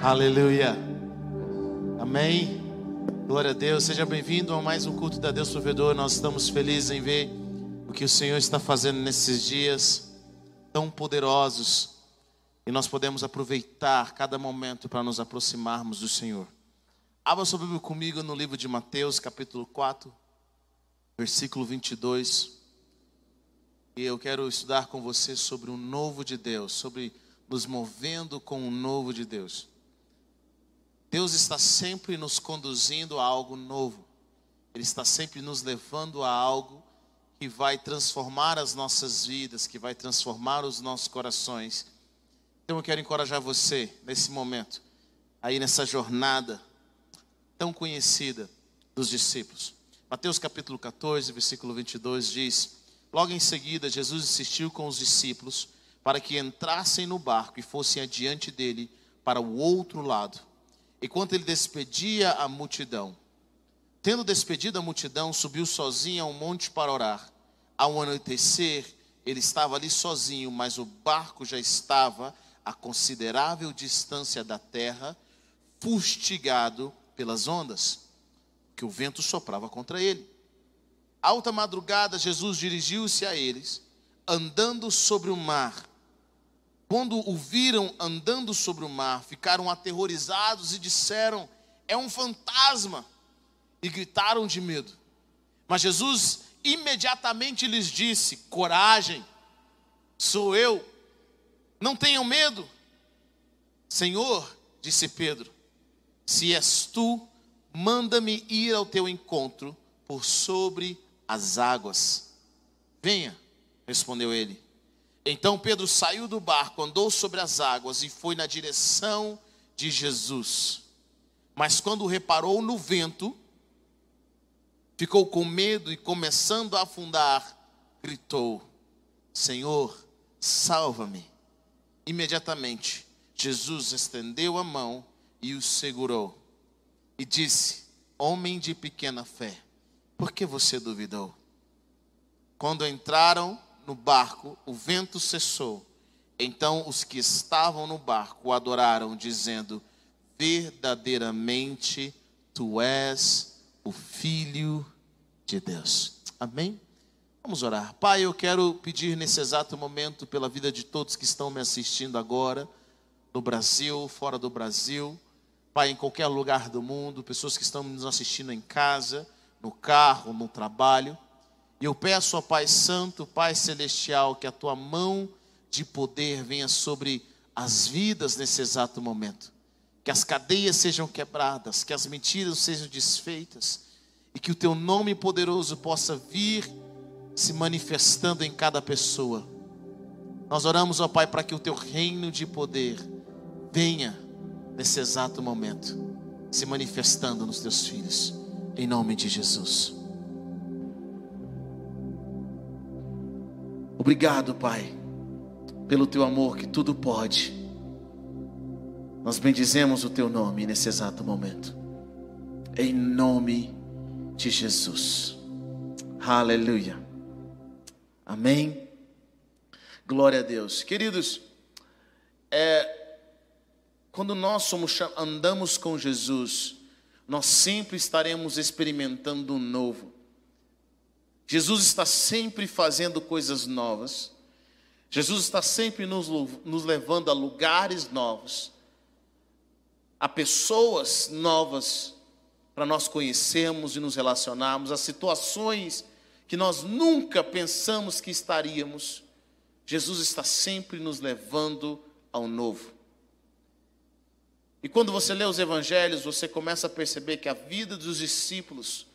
Aleluia. Amém. Glória a Deus. Seja bem-vindo a mais um culto da Deus Provedor. Nós estamos felizes em ver o que o Senhor está fazendo nesses dias tão poderosos e nós podemos aproveitar cada momento para nos aproximarmos do Senhor. Abra sua Bíblia comigo no livro de Mateus, capítulo 4, versículo 22. E eu quero estudar com você sobre o novo de Deus, sobre nos movendo com o novo de Deus. Deus está sempre nos conduzindo a algo novo. Ele está sempre nos levando a algo que vai transformar as nossas vidas, que vai transformar os nossos corações. Então eu quero encorajar você nesse momento, aí nessa jornada tão conhecida dos discípulos. Mateus capítulo 14, versículo 22 diz: Logo em seguida, Jesus insistiu com os discípulos para que entrassem no barco e fossem adiante dele para o outro lado enquanto ele despedia a multidão. Tendo despedido a multidão, subiu sozinho a um monte para orar. Ao anoitecer, ele estava ali sozinho, mas o barco já estava a considerável distância da terra, fustigado pelas ondas, que o vento soprava contra ele. Alta madrugada, Jesus dirigiu-se a eles, andando sobre o mar quando o viram andando sobre o mar, ficaram aterrorizados e disseram: É um fantasma! E gritaram de medo. Mas Jesus imediatamente lhes disse: Coragem, sou eu, não tenham medo. Senhor, disse Pedro, se és tu, manda-me ir ao teu encontro por sobre as águas. Venha, respondeu ele. Então Pedro saiu do barco, andou sobre as águas e foi na direção de Jesus. Mas quando reparou no vento, ficou com medo e começando a afundar, gritou: Senhor, salva-me. Imediatamente, Jesus estendeu a mão e o segurou e disse: Homem de pequena fé, por que você duvidou? Quando entraram no barco, o vento cessou. Então os que estavam no barco adoraram, dizendo: Verdadeiramente tu és o Filho de Deus. Amém? Vamos orar. Pai, eu quero pedir nesse exato momento pela vida de todos que estão me assistindo agora, no Brasil, fora do Brasil, Pai, em qualquer lugar do mundo, pessoas que estão nos assistindo em casa, no carro, no trabalho. E eu peço ao Pai Santo, Pai Celestial, que a tua mão de poder venha sobre as vidas nesse exato momento. Que as cadeias sejam quebradas, que as mentiras sejam desfeitas e que o teu nome poderoso possa vir se manifestando em cada pessoa. Nós oramos, ó Pai, para que o teu reino de poder venha nesse exato momento, se manifestando nos teus filhos, em nome de Jesus. Obrigado, Pai, pelo teu amor que tudo pode. Nós bendizemos o teu nome nesse exato momento. Em nome de Jesus. Aleluia. Amém. Glória a Deus. Queridos, é, quando nós somos, andamos com Jesus, nós sempre estaremos experimentando um novo. Jesus está sempre fazendo coisas novas. Jesus está sempre nos, nos levando a lugares novos, a pessoas novas para nós conhecermos e nos relacionarmos, a situações que nós nunca pensamos que estaríamos. Jesus está sempre nos levando ao novo. E quando você lê os evangelhos, você começa a perceber que a vida dos discípulos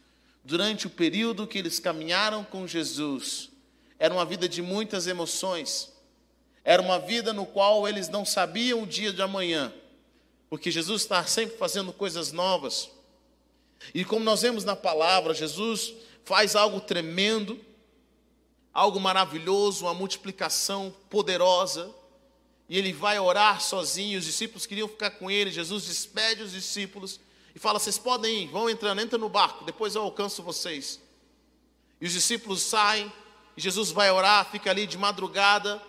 durante o período que eles caminharam com Jesus, era uma vida de muitas emoções, era uma vida no qual eles não sabiam o dia de amanhã, porque Jesus está sempre fazendo coisas novas. E como nós vemos na palavra, Jesus faz algo tremendo, algo maravilhoso, uma multiplicação poderosa, e ele vai orar sozinho, os discípulos queriam ficar com ele, Jesus despede os discípulos e fala: Vocês podem ir, vão entrando, entra no barco, depois eu alcanço vocês. E os discípulos saem, e Jesus vai orar, fica ali de madrugada,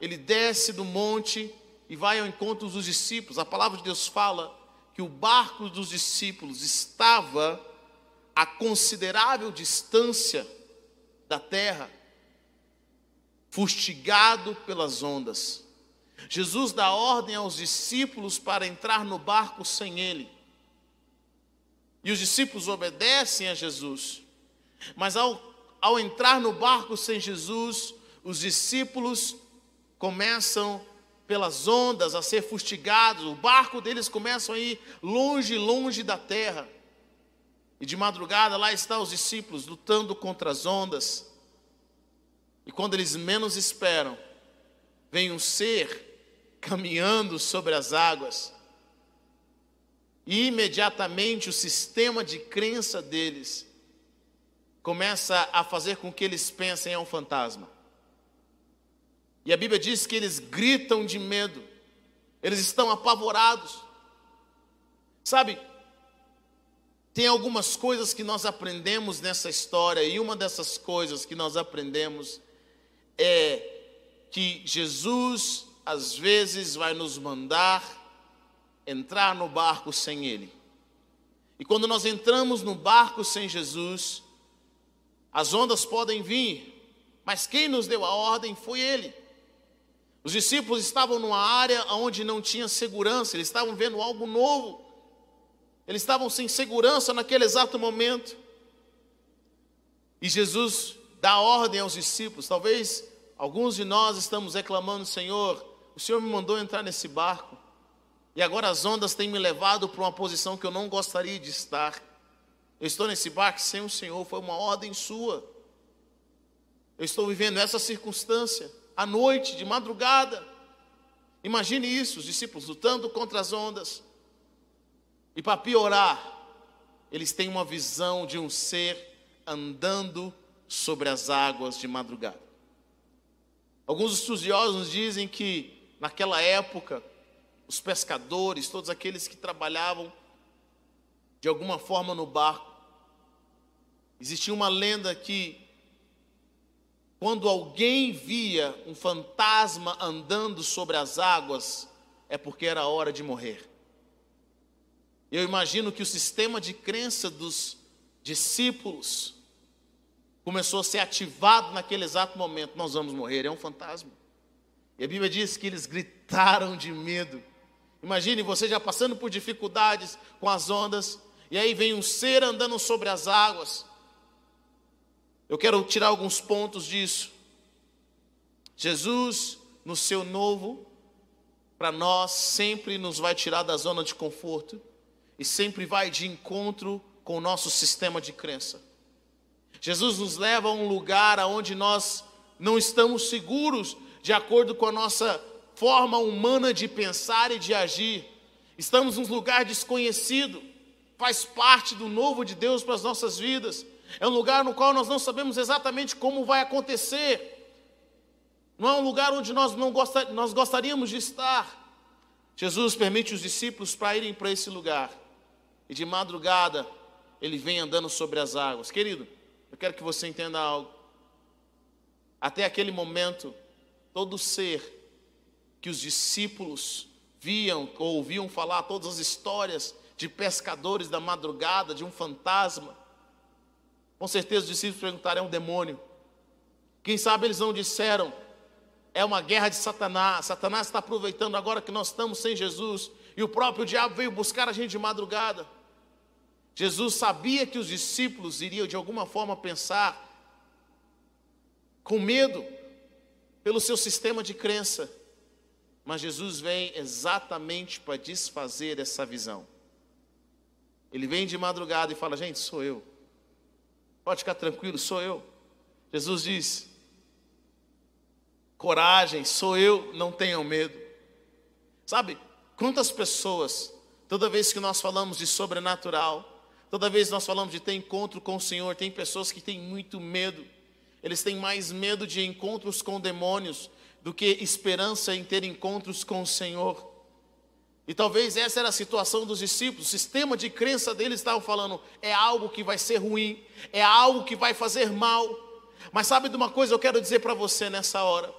ele desce do monte, e vai ao encontro dos discípulos. A palavra de Deus fala que o barco dos discípulos estava a considerável distância da terra, fustigado pelas ondas. Jesus dá ordem aos discípulos para entrar no barco sem ele. E os discípulos obedecem a Jesus. Mas ao, ao entrar no barco sem Jesus, os discípulos começam pelas ondas a ser fustigados, o barco deles começa a ir longe, longe da terra. E de madrugada lá estão os discípulos lutando contra as ondas. E quando eles menos esperam, vem um ser caminhando sobre as águas. E imediatamente o sistema de crença deles começa a fazer com que eles pensem é um fantasma. E a Bíblia diz que eles gritam de medo, eles estão apavorados. Sabe, tem algumas coisas que nós aprendemos nessa história, e uma dessas coisas que nós aprendemos é que Jesus, às vezes, vai nos mandar entrar no barco sem Ele. E quando nós entramos no barco sem Jesus, as ondas podem vir, mas quem nos deu a ordem foi Ele. Os discípulos estavam numa área onde não tinha segurança, eles estavam vendo algo novo. Eles estavam sem segurança naquele exato momento. E Jesus dá ordem aos discípulos. Talvez alguns de nós estamos reclamando, Senhor, o Senhor me mandou entrar nesse barco. E agora as ondas têm me levado para uma posição que eu não gostaria de estar. Eu estou nesse barco sem o Senhor, foi uma ordem sua. Eu estou vivendo essa circunstância à noite, de madrugada. Imagine isso, os discípulos lutando contra as ondas. E para piorar, eles têm uma visão de um ser andando sobre as águas de madrugada. Alguns estudiosos dizem que naquela época, os pescadores, todos aqueles que trabalhavam de alguma forma no barco, existia uma lenda que quando alguém via um fantasma andando sobre as águas, é porque era hora de morrer. Eu imagino que o sistema de crença dos discípulos começou a ser ativado naquele exato momento. Nós vamos morrer, é um fantasma. E a Bíblia diz que eles gritaram de medo. Imagine você já passando por dificuldades com as ondas, e aí vem um ser andando sobre as águas. Eu quero tirar alguns pontos disso. Jesus, no seu novo, para nós, sempre nos vai tirar da zona de conforto e sempre vai de encontro com o nosso sistema de crença. Jesus nos leva a um lugar onde nós não estamos seguros de acordo com a nossa forma humana de pensar e de agir. Estamos num lugar desconhecido, faz parte do novo de Deus para as nossas vidas. É um lugar no qual nós não sabemos exatamente como vai acontecer. Não é um lugar onde nós, não gostar, nós gostaríamos de estar. Jesus permite os discípulos para irem para esse lugar. E de madrugada, ele vem andando sobre as águas. Querido, eu quero que você entenda algo. Até aquele momento, todo ser que os discípulos viam ou ouviam falar, todas as histórias de pescadores da madrugada, de um fantasma, com certeza os discípulos perguntaram: é um demônio? Quem sabe eles não disseram: é uma guerra de Satanás. Satanás está aproveitando agora que nós estamos sem Jesus e o próprio diabo veio buscar a gente de madrugada. Jesus sabia que os discípulos iriam de alguma forma pensar com medo pelo seu sistema de crença, mas Jesus vem exatamente para desfazer essa visão. Ele vem de madrugada e fala: Gente, sou eu. Pode ficar tranquilo, sou eu. Jesus diz: coragem, sou eu, não tenham medo. Sabe, quantas pessoas, toda vez que nós falamos de sobrenatural, toda vez que nós falamos de ter encontro com o Senhor, tem pessoas que têm muito medo. Eles têm mais medo de encontros com demônios do que esperança em ter encontros com o Senhor. E talvez essa era a situação dos discípulos, o sistema de crença deles estava falando: é algo que vai ser ruim, é algo que vai fazer mal. Mas sabe de uma coisa eu quero dizer para você nessa hora?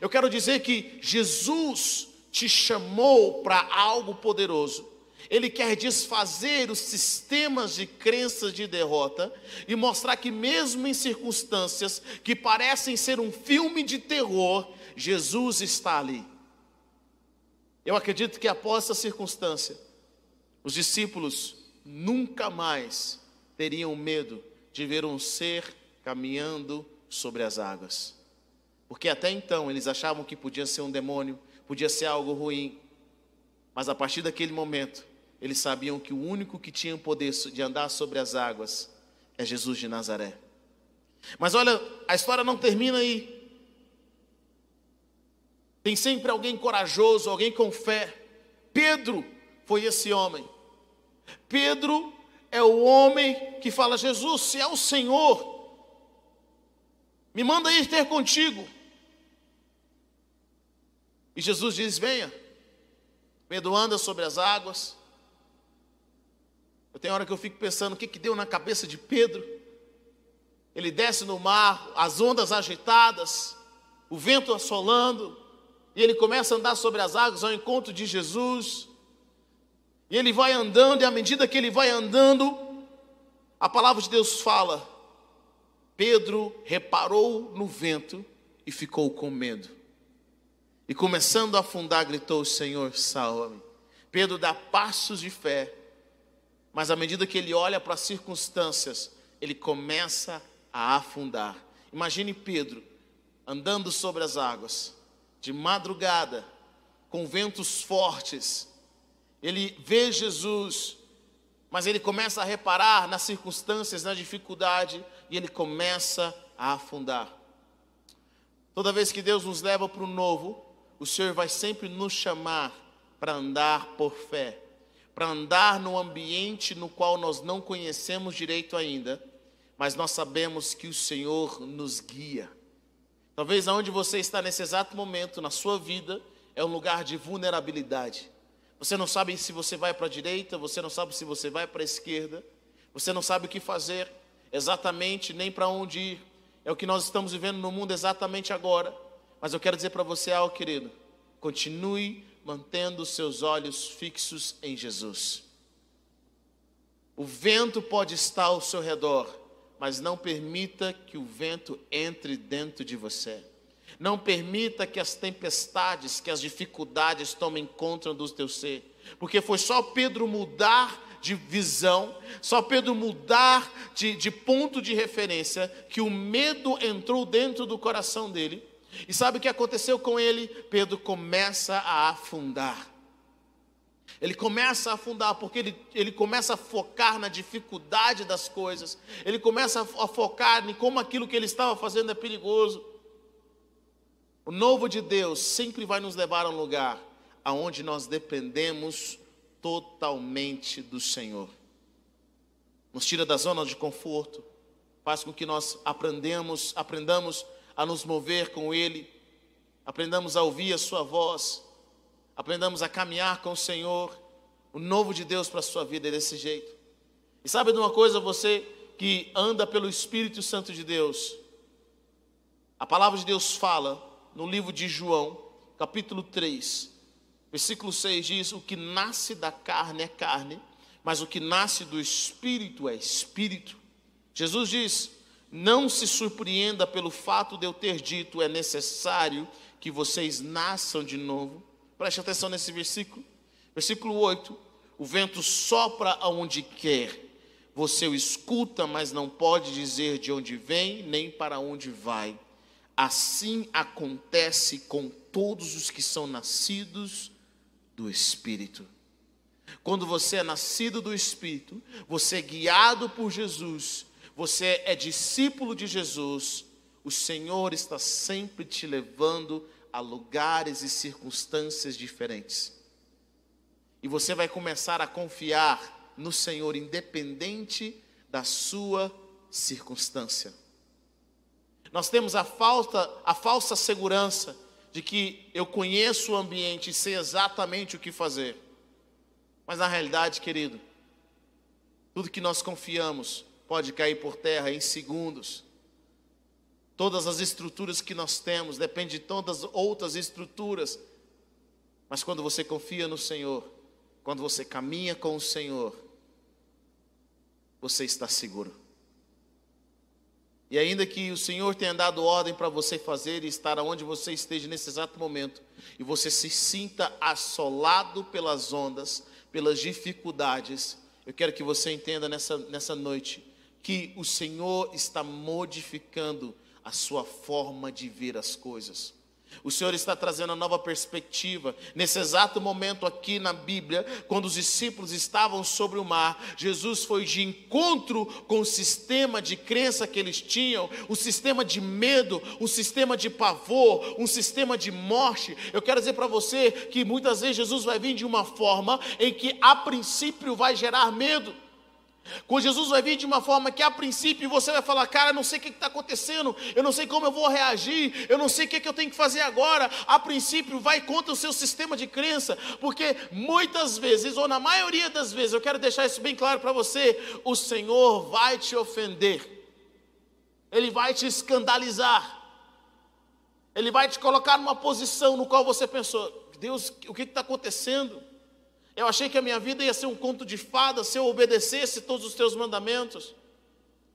Eu quero dizer que Jesus te chamou para algo poderoso. Ele quer desfazer os sistemas de crenças de derrota e mostrar que, mesmo em circunstâncias que parecem ser um filme de terror, Jesus está ali. Eu acredito que após essa circunstância, os discípulos nunca mais teriam medo de ver um ser caminhando sobre as águas. Porque até então eles achavam que podia ser um demônio, podia ser algo ruim. Mas a partir daquele momento, eles sabiam que o único que tinha o poder de andar sobre as águas é Jesus de Nazaré. Mas olha, a história não termina aí. Tem sempre alguém corajoso, alguém com fé. Pedro foi esse homem. Pedro é o homem que fala: Jesus, se é o Senhor, me manda ir ter contigo. E Jesus diz: Venha. Pedro anda sobre as águas. Eu tenho hora que eu fico pensando o que, que deu na cabeça de Pedro. Ele desce no mar, as ondas agitadas, o vento assolando, e ele começa a andar sobre as águas ao encontro de Jesus. E ele vai andando, e à medida que ele vai andando, a palavra de Deus fala: Pedro reparou no vento e ficou com medo. E começando a afundar, gritou: Senhor, salva-me. Pedro dá passos de fé, mas à medida que ele olha para as circunstâncias, ele começa a afundar. Imagine Pedro andando sobre as águas, de madrugada, com ventos fortes. Ele vê Jesus, mas ele começa a reparar nas circunstâncias, na dificuldade, e ele começa a afundar. Toda vez que Deus nos leva para o novo, o Senhor vai sempre nos chamar para andar por fé, para andar no ambiente no qual nós não conhecemos direito ainda, mas nós sabemos que o Senhor nos guia. Talvez aonde você está nesse exato momento na sua vida é um lugar de vulnerabilidade. Você não sabe se você vai para a direita, você não sabe se você vai para a esquerda, você não sabe o que fazer exatamente, nem para onde ir. É o que nós estamos vivendo no mundo exatamente agora. Mas eu quero dizer para você algo, querido. Continue mantendo seus olhos fixos em Jesus. O vento pode estar ao seu redor, mas não permita que o vento entre dentro de você. Não permita que as tempestades, que as dificuldades tomem conta do teu ser. Porque foi só Pedro mudar de visão, só Pedro mudar de, de ponto de referência, que o medo entrou dentro do coração dele e sabe o que aconteceu com ele? Pedro começa a afundar. Ele começa a afundar porque ele, ele começa a focar na dificuldade das coisas, ele começa a, focar em como aquilo que ele estava fazendo é perigoso. O novo de Deus sempre vai nos levar a um lugar aonde nós dependemos totalmente do Senhor. Nos tira da zona de conforto, faz com que nós aprendemos, aprendamos a nos mover com Ele, aprendamos a ouvir a Sua voz, aprendamos a caminhar com o Senhor. O novo de Deus para a sua vida é desse jeito. E sabe de uma coisa, você que anda pelo Espírito Santo de Deus, a palavra de Deus fala no livro de João, capítulo 3, versículo 6 diz: O que nasce da carne é carne, mas o que nasce do Espírito é Espírito. Jesus diz: não se surpreenda pelo fato de eu ter dito é necessário que vocês nasçam de novo. Preste atenção nesse versículo. Versículo 8: O vento sopra aonde quer, você o escuta, mas não pode dizer de onde vem nem para onde vai. Assim acontece com todos os que são nascidos do Espírito. Quando você é nascido do Espírito, você é guiado por Jesus, você é discípulo de Jesus, o Senhor está sempre te levando a lugares e circunstâncias diferentes. E você vai começar a confiar no Senhor, independente da sua circunstância. Nós temos a falta, a falsa segurança de que eu conheço o ambiente e sei exatamente o que fazer. Mas na realidade, querido, tudo que nós confiamos pode cair por terra em segundos. Todas as estruturas que nós temos dependem de todas outras estruturas Mas quando você confia no Senhor, quando você caminha com o Senhor, você está seguro. E ainda que o Senhor tenha dado ordem para você fazer e estar onde você esteja nesse exato momento, e você se sinta assolado pelas ondas, pelas dificuldades, eu quero que você entenda nessa, nessa noite que o Senhor está modificando a sua forma de ver as coisas. O Senhor está trazendo uma nova perspectiva. Nesse exato momento aqui na Bíblia, quando os discípulos estavam sobre o mar, Jesus foi de encontro com o sistema de crença que eles tinham, o sistema de medo, um sistema de pavor, um sistema de morte. Eu quero dizer para você que muitas vezes Jesus vai vir de uma forma em que a princípio vai gerar medo. Com Jesus vai vir de uma forma que a princípio você vai falar, cara, eu não sei o que está acontecendo, eu não sei como eu vou reagir, eu não sei o que, que eu tenho que fazer agora. A princípio vai contra o seu sistema de crença, porque muitas vezes, ou na maioria das vezes, eu quero deixar isso bem claro para você, o Senhor vai te ofender, Ele vai te escandalizar, Ele vai te colocar numa posição no qual você pensou, Deus, o que está acontecendo? Eu achei que a minha vida ia ser um conto de fadas se eu obedecesse todos os teus mandamentos.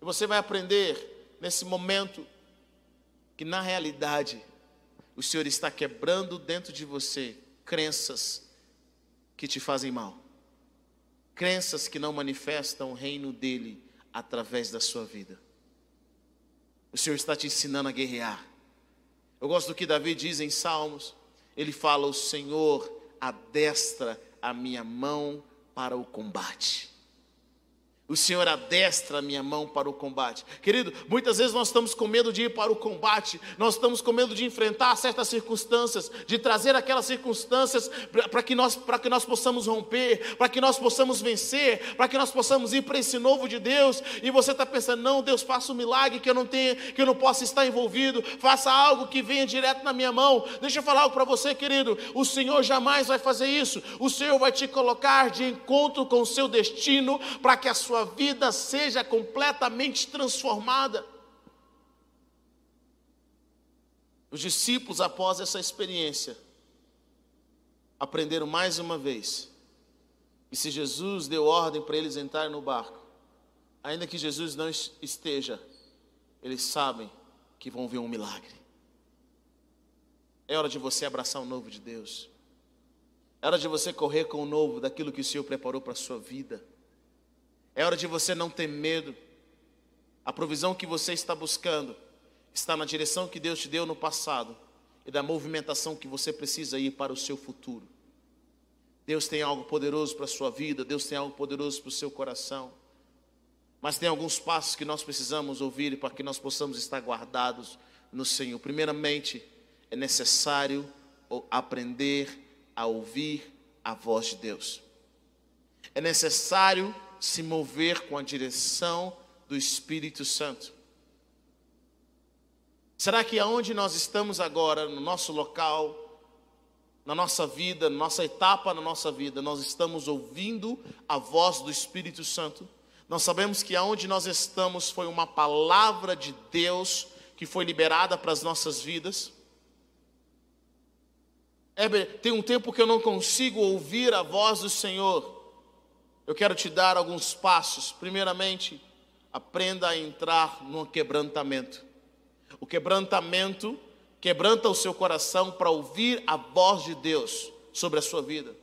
E você vai aprender nesse momento que na realidade o Senhor está quebrando dentro de você crenças que te fazem mal. Crenças que não manifestam o reino dele através da sua vida. O Senhor está te ensinando a guerrear. Eu gosto do que Davi diz em Salmos. Ele fala: O Senhor adestra a minha mão para o combate. O Senhor adestra a minha mão para o combate. Querido, muitas vezes nós estamos com medo de ir para o combate, nós estamos com medo de enfrentar certas circunstâncias, de trazer aquelas circunstâncias para que, nós, que nós possamos romper, para que nós possamos vencer, para que nós possamos ir para esse novo de Deus. E você está pensando, não, Deus, faça um milagre que eu não tenha, que eu não possa estar envolvido, faça algo que venha direto na minha mão. Deixa eu falar algo para você, querido. O Senhor jamais vai fazer isso. O Senhor vai te colocar de encontro com o seu destino para que a sua sua vida seja completamente transformada. Os discípulos, após essa experiência, aprenderam mais uma vez. E se Jesus deu ordem para eles entrarem no barco, ainda que Jesus não esteja, eles sabem que vão ver um milagre. É hora de você abraçar o novo de Deus. É hora de você correr com o novo daquilo que o Senhor preparou para a sua vida. É hora de você não ter medo. A provisão que você está buscando está na direção que Deus te deu no passado e da movimentação que você precisa ir para o seu futuro. Deus tem algo poderoso para a sua vida, Deus tem algo poderoso para o seu coração. Mas tem alguns passos que nós precisamos ouvir para que nós possamos estar guardados no Senhor. Primeiramente, é necessário aprender a ouvir a voz de Deus. É necessário se mover com a direção do Espírito Santo. Será que aonde nós estamos agora, no nosso local, na nossa vida, na nossa etapa na nossa vida, nós estamos ouvindo a voz do Espírito Santo? Nós sabemos que aonde nós estamos foi uma palavra de Deus que foi liberada para as nossas vidas. Heber, tem um tempo que eu não consigo ouvir a voz do Senhor eu quero te dar alguns passos. Primeiramente, aprenda a entrar no quebrantamento. O quebrantamento quebranta o seu coração para ouvir a voz de Deus sobre a sua vida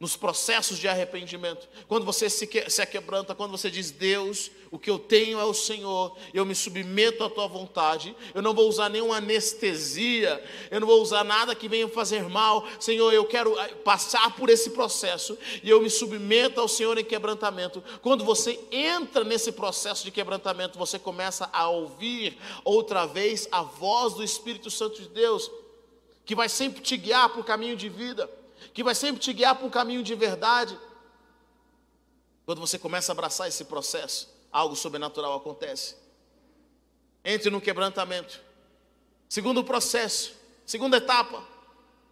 nos processos de arrependimento, quando você se, que, se quebranta, quando você diz, Deus, o que eu tenho é o Senhor, eu me submeto à tua vontade, eu não vou usar nenhuma anestesia, eu não vou usar nada que venha fazer mal, Senhor, eu quero eh, passar por esse processo e eu me submeto ao Senhor em quebrantamento. Quando você entra nesse processo de quebrantamento, você começa a ouvir outra vez a voz do Espírito Santo de Deus, que vai sempre te guiar para o caminho de vida que vai sempre te guiar para um caminho de verdade. Quando você começa a abraçar esse processo, algo sobrenatural acontece. Entre no quebrantamento. Segundo processo, segunda etapa,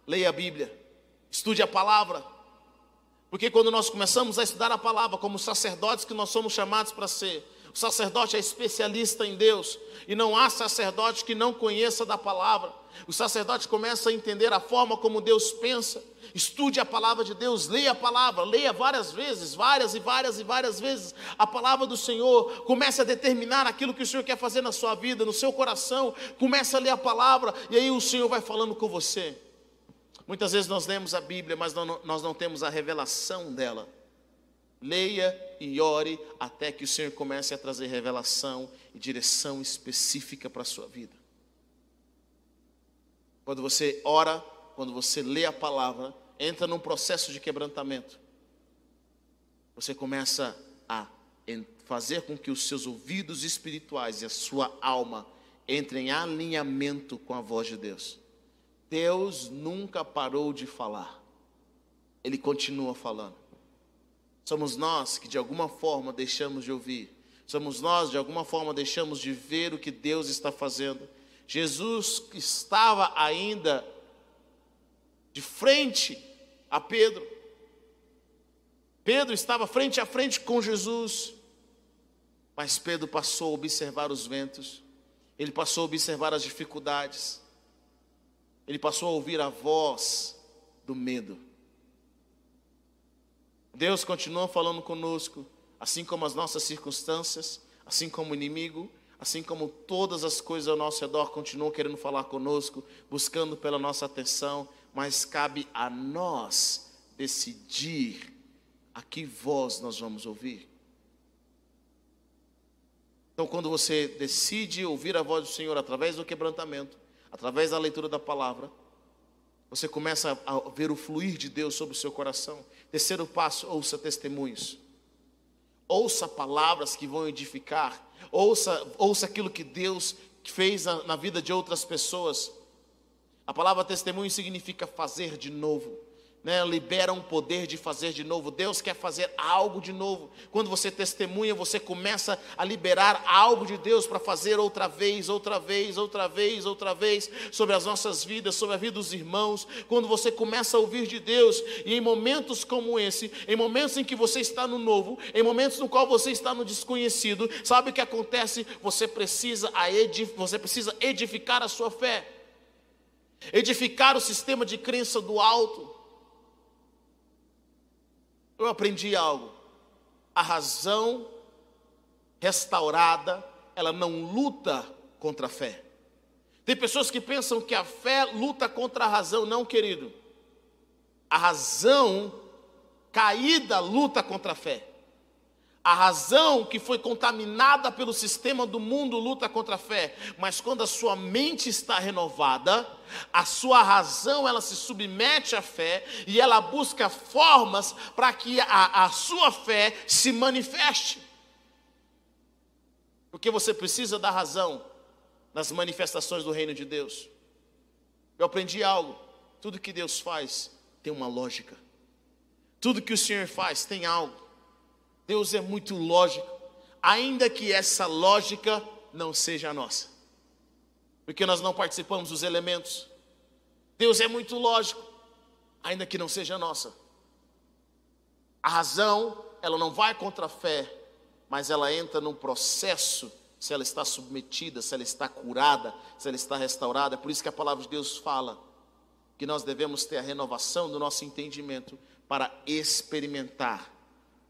leia a Bíblia, estude a palavra. Porque quando nós começamos a estudar a palavra, como sacerdotes que nós somos chamados para ser, O sacerdote é especialista em Deus. E não há sacerdote que não conheça da palavra. O sacerdote começa a entender a forma como Deus pensa. Estude a palavra de Deus, leia a palavra, leia várias vezes, várias e várias e várias vezes a palavra do Senhor. Comece a determinar aquilo que o Senhor quer fazer na sua vida, no seu coração. Comece a ler a palavra e aí o Senhor vai falando com você. Muitas vezes nós lemos a Bíblia, mas não, nós não temos a revelação dela. Leia e ore até que o Senhor comece a trazer revelação e direção específica para a sua vida. Quando você ora, quando você lê a palavra, entra num processo de quebrantamento. Você começa a fazer com que os seus ouvidos espirituais e a sua alma entrem em alinhamento com a voz de Deus. Deus nunca parou de falar, Ele continua falando. Somos nós que de alguma forma deixamos de ouvir, somos nós de alguma forma deixamos de ver o que Deus está fazendo. Jesus estava ainda de frente a Pedro. Pedro estava frente a frente com Jesus, mas Pedro passou a observar os ventos, ele passou a observar as dificuldades, ele passou a ouvir a voz do medo. Deus continua falando conosco, assim como as nossas circunstâncias, assim como o inimigo, assim como todas as coisas ao nosso redor continuam querendo falar conosco, buscando pela nossa atenção, mas cabe a nós decidir a que voz nós vamos ouvir. Então, quando você decide ouvir a voz do Senhor através do quebrantamento, através da leitura da palavra, você começa a ver o fluir de Deus sobre o seu coração. Terceiro passo, ouça testemunhos. Ouça palavras que vão edificar. Ouça, ouça aquilo que Deus fez na, na vida de outras pessoas. A palavra testemunho significa fazer de novo né, libera um poder de fazer de novo. Deus quer fazer algo de novo. Quando você testemunha, você começa a liberar algo de Deus para fazer outra vez, outra vez, outra vez, outra vez sobre as nossas vidas, sobre a vida dos irmãos. Quando você começa a ouvir de Deus e em momentos como esse, em momentos em que você está no novo, em momentos no qual você está no desconhecido, sabe o que acontece? Você precisa você precisa edificar a sua fé. Edificar o sistema de crença do alto eu aprendi algo. A razão restaurada, ela não luta contra a fé. Tem pessoas que pensam que a fé luta contra a razão, não, querido. A razão caída luta contra a fé. A razão que foi contaminada pelo sistema do mundo luta contra a fé, mas quando a sua mente está renovada, a sua razão ela se submete à fé e ela busca formas para que a, a sua fé se manifeste. Porque você precisa da razão nas manifestações do reino de Deus. Eu aprendi algo: tudo que Deus faz tem uma lógica, tudo que o Senhor faz tem algo. Deus é muito lógico, ainda que essa lógica não seja a nossa, porque nós não participamos dos elementos. Deus é muito lógico, ainda que não seja a nossa. A razão, ela não vai contra a fé, mas ela entra num processo se ela está submetida, se ela está curada, se ela está restaurada. É por isso que a palavra de Deus fala que nós devemos ter a renovação do nosso entendimento para experimentar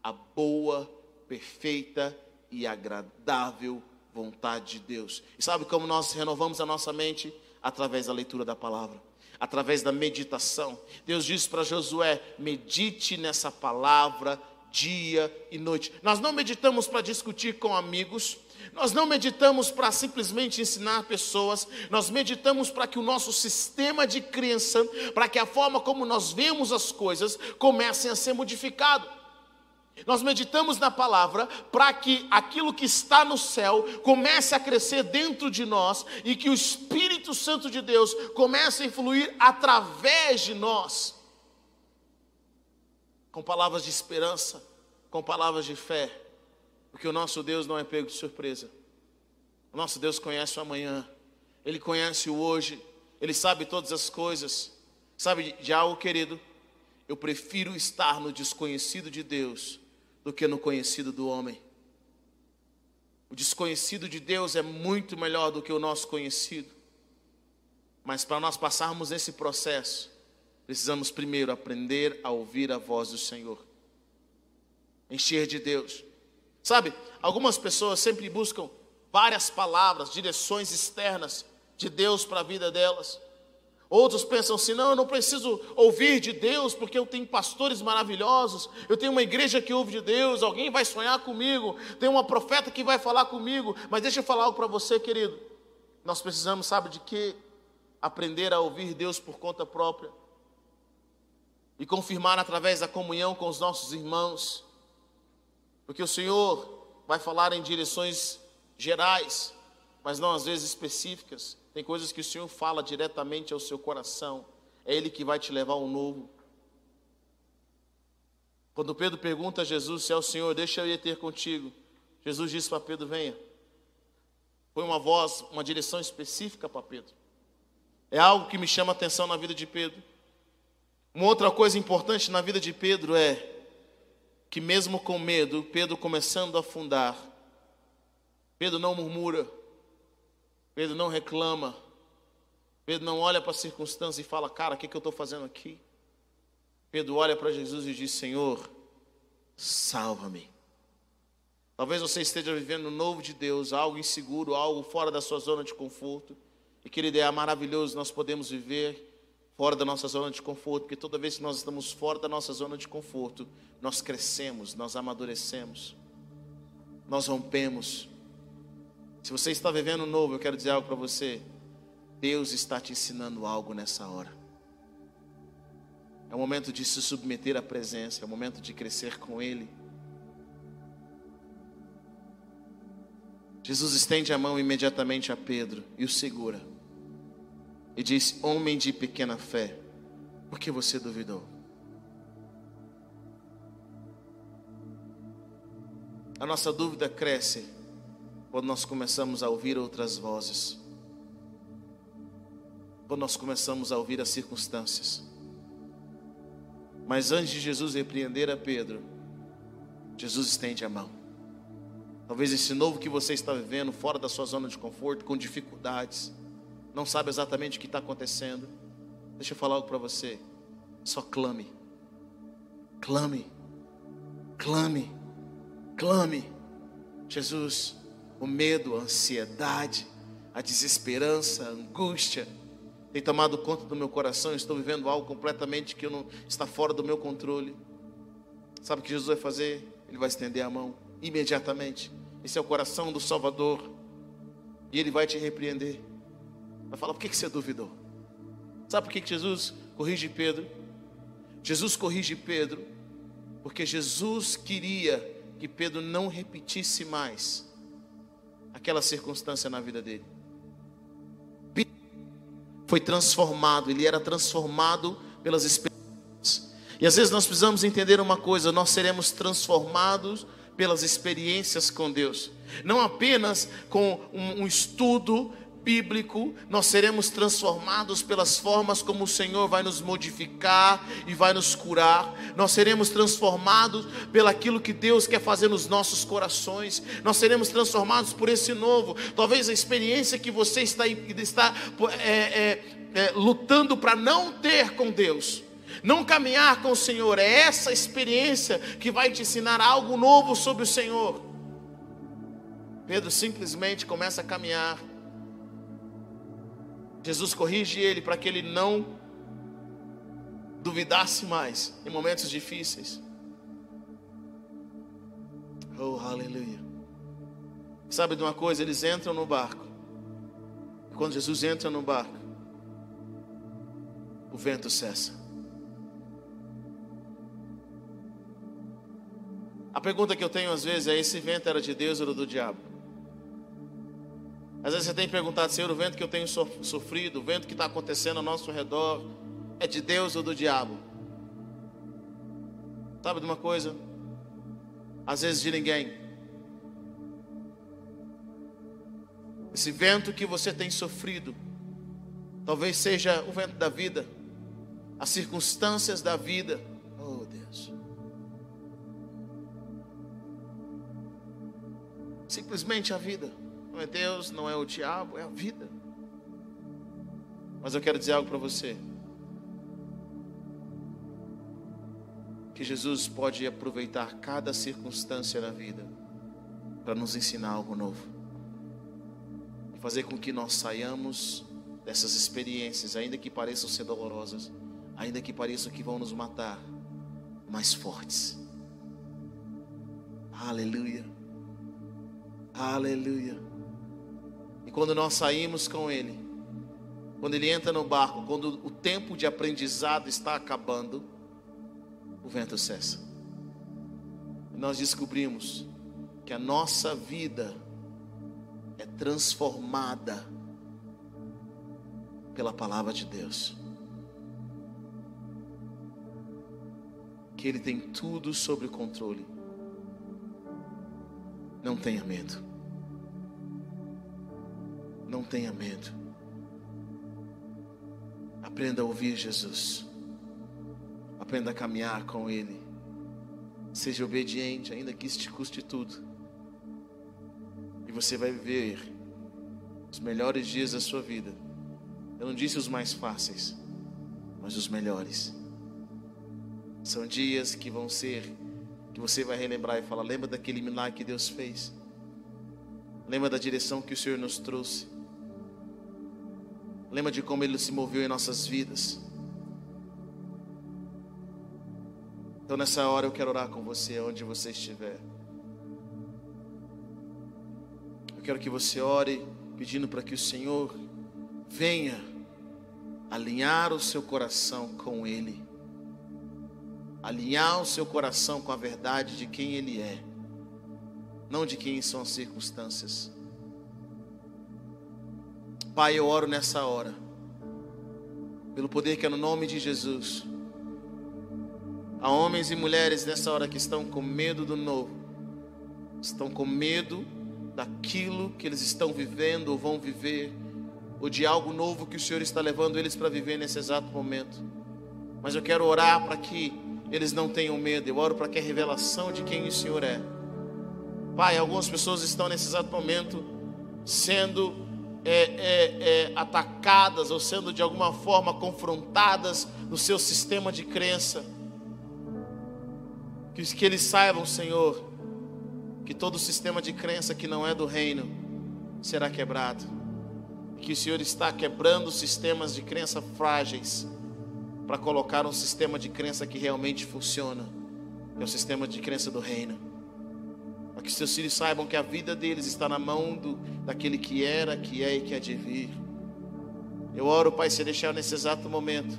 a boa, perfeita e agradável vontade de Deus. E sabe como nós renovamos a nossa mente? Através da leitura da palavra, através da meditação. Deus disse para Josué: medite nessa palavra dia e noite. Nós não meditamos para discutir com amigos, nós não meditamos para simplesmente ensinar pessoas, nós meditamos para que o nosso sistema de crença, para que a forma como nós vemos as coisas comecem a ser modificado. Nós meditamos na palavra para que aquilo que está no céu comece a crescer dentro de nós e que o Espírito Santo de Deus comece a influir através de nós. Com palavras de esperança, com palavras de fé, porque o nosso Deus não é pego de surpresa. O nosso Deus conhece o amanhã, Ele conhece o hoje, Ele sabe todas as coisas. Sabe de algo, querido? Eu prefiro estar no desconhecido de Deus do que no conhecido do homem. O desconhecido de Deus é muito melhor do que o nosso conhecido. Mas para nós passarmos esse processo, precisamos primeiro aprender a ouvir a voz do Senhor. Encher de Deus. Sabe, algumas pessoas sempre buscam várias palavras, direções externas de Deus para a vida delas. Outros pensam assim: não, eu não preciso ouvir de Deus, porque eu tenho pastores maravilhosos, eu tenho uma igreja que ouve de Deus, alguém vai sonhar comigo, tem uma profeta que vai falar comigo. Mas deixa eu falar algo para você, querido. Nós precisamos, sabe de que? Aprender a ouvir Deus por conta própria e confirmar através da comunhão com os nossos irmãos, porque o Senhor vai falar em direções gerais, mas não às vezes específicas. Tem coisas que o Senhor fala diretamente ao seu coração. É Ele que vai te levar ao novo. Quando Pedro pergunta a Jesus se é o Senhor, deixa eu ir ter contigo. Jesus disse para Pedro: venha. Foi uma voz, uma direção específica para Pedro. É algo que me chama a atenção na vida de Pedro. Uma outra coisa importante na vida de Pedro é que, mesmo com medo, Pedro começando a afundar, Pedro não murmura, Pedro não reclama. Pedro não olha para a circunstância e fala, cara, o que, que eu estou fazendo aqui? Pedro olha para Jesus e diz: Senhor, salva-me. Talvez você esteja vivendo o novo de Deus, algo inseguro, algo fora da sua zona de conforto. E querido, é maravilhoso nós podemos viver fora da nossa zona de conforto, porque toda vez que nós estamos fora da nossa zona de conforto, nós crescemos, nós amadurecemos, nós rompemos, se você está vivendo novo, eu quero dizer algo para você. Deus está te ensinando algo nessa hora. É o momento de se submeter à presença, é o momento de crescer com Ele. Jesus estende a mão imediatamente a Pedro e o segura. E diz: Homem de pequena fé, por que você duvidou? A nossa dúvida cresce quando nós começamos a ouvir outras vozes, quando nós começamos a ouvir as circunstâncias. Mas antes de Jesus repreender a Pedro, Jesus estende a mão. Talvez esse novo que você está vivendo, fora da sua zona de conforto, com dificuldades, não sabe exatamente o que está acontecendo. Deixa eu falar algo para você. Só clame, clame, clame, clame. Jesus, o medo, a ansiedade, a desesperança, a angústia tem tomado conta do meu coração. estou vivendo algo completamente que não está fora do meu controle. Sabe o que Jesus vai fazer? Ele vai estender a mão imediatamente. Esse é o coração do Salvador. E ele vai te repreender. Vai falar: por que, você duvidou? Sabe por que Jesus corrige Pedro? Jesus corrige Pedro porque Jesus queria que Pedro não repetisse mais aquela circunstância na vida dele. Foi transformado, ele era transformado pelas experiências. E às vezes nós precisamos entender uma coisa: nós seremos transformados pelas experiências com Deus, não apenas com um, um estudo bíblico, nós seremos transformados pelas formas como o Senhor vai nos modificar e vai nos curar. Nós seremos transformados pelaquilo que Deus quer fazer nos nossos corações. Nós seremos transformados por esse novo. Talvez a experiência que você está, está é, é, é, lutando para não ter com Deus. Não caminhar com o Senhor, é essa experiência que vai te ensinar algo novo sobre o Senhor. Pedro simplesmente começa a caminhar Jesus corrige ele para que ele não duvidasse mais em momentos difíceis. Oh, aleluia. Sabe de uma coisa? Eles entram no barco. Quando Jesus entra no barco, o vento cessa. A pergunta que eu tenho às vezes é: esse vento era de Deus ou do diabo? Às vezes você tem perguntado, Senhor, o vento que eu tenho sofrido, o vento que está acontecendo ao nosso redor, é de Deus ou do diabo? Sabe de uma coisa? Às vezes de ninguém. Esse vento que você tem sofrido, talvez seja o vento da vida, as circunstâncias da vida. Oh Deus. Simplesmente a vida. Não é Deus, não é o diabo, é a vida. Mas eu quero dizer algo para você. Que Jesus pode aproveitar cada circunstância na vida para nos ensinar algo novo. Fazer com que nós saiamos dessas experiências, ainda que pareçam ser dolorosas, ainda que pareçam que vão nos matar, mais fortes. Aleluia. Aleluia. Quando nós saímos com Ele, quando Ele entra no barco, quando o tempo de aprendizado está acabando, o vento cessa. E nós descobrimos que a nossa vida é transformada pela palavra de Deus. Que Ele tem tudo sob controle. Não tenha medo. Não tenha medo. Aprenda a ouvir Jesus. Aprenda a caminhar com Ele. Seja obediente, ainda que isso te custe tudo. E você vai viver os melhores dias da sua vida. Eu não disse os mais fáceis, mas os melhores. São dias que vão ser que você vai relembrar e falar: lembra daquele milagre que Deus fez? Lembra da direção que o Senhor nos trouxe? Lembra de como Ele se moveu em nossas vidas? Então, nessa hora, eu quero orar com você, onde você estiver. Eu quero que você ore, pedindo para que o Senhor venha alinhar o seu coração com Ele alinhar o seu coração com a verdade de quem Ele é, não de quem são as circunstâncias. Pai, eu oro nessa hora, pelo poder que é no nome de Jesus. Há homens e mulheres nessa hora que estão com medo do novo, estão com medo daquilo que eles estão vivendo ou vão viver, ou de algo novo que o Senhor está levando eles para viver nesse exato momento. Mas eu quero orar para que eles não tenham medo. Eu oro para que a revelação de quem o Senhor é. Pai, algumas pessoas estão nesse exato momento sendo é, é, é, atacadas ou sendo de alguma forma confrontadas no seu sistema de crença. Que, que eles saibam, Senhor, que todo sistema de crença que não é do reino será quebrado. Que o Senhor está quebrando sistemas de crença frágeis para colocar um sistema de crença que realmente funciona, é o sistema de crença do reino. Para que seus filhos saibam que a vida deles está na mão do, daquele que era, que é e que há de vir. Eu oro, Pai, se deixar nesse exato momento,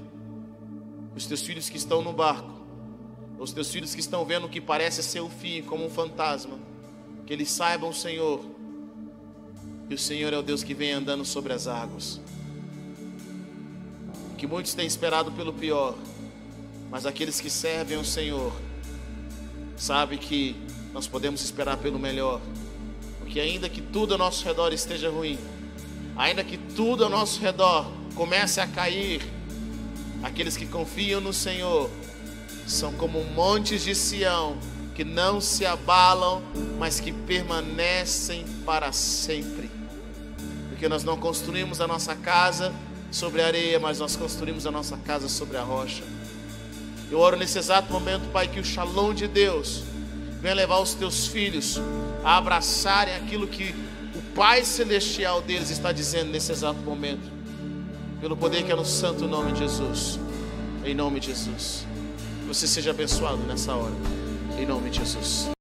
os teus filhos que estão no barco, os teus filhos que estão vendo o que parece ser o fim, como um fantasma, que eles saibam, Senhor, que o Senhor é o Deus que vem andando sobre as águas. Que muitos têm esperado pelo pior, mas aqueles que servem o Senhor sabem que nós podemos esperar pelo melhor, porque ainda que tudo ao nosso redor esteja ruim, ainda que tudo ao nosso redor comece a cair, aqueles que confiam no Senhor são como montes de Sião que não se abalam, mas que permanecem para sempre. Porque nós não construímos a nossa casa sobre a areia, mas nós construímos a nossa casa sobre a rocha. Eu oro nesse exato momento, Pai, que o shalom de Deus venha levar os teus filhos a abraçarem aquilo que o Pai Celestial deles está dizendo nesse exato momento. Pelo poder que é no santo nome de Jesus. Em nome de Jesus. Você seja abençoado nessa hora. Em nome de Jesus.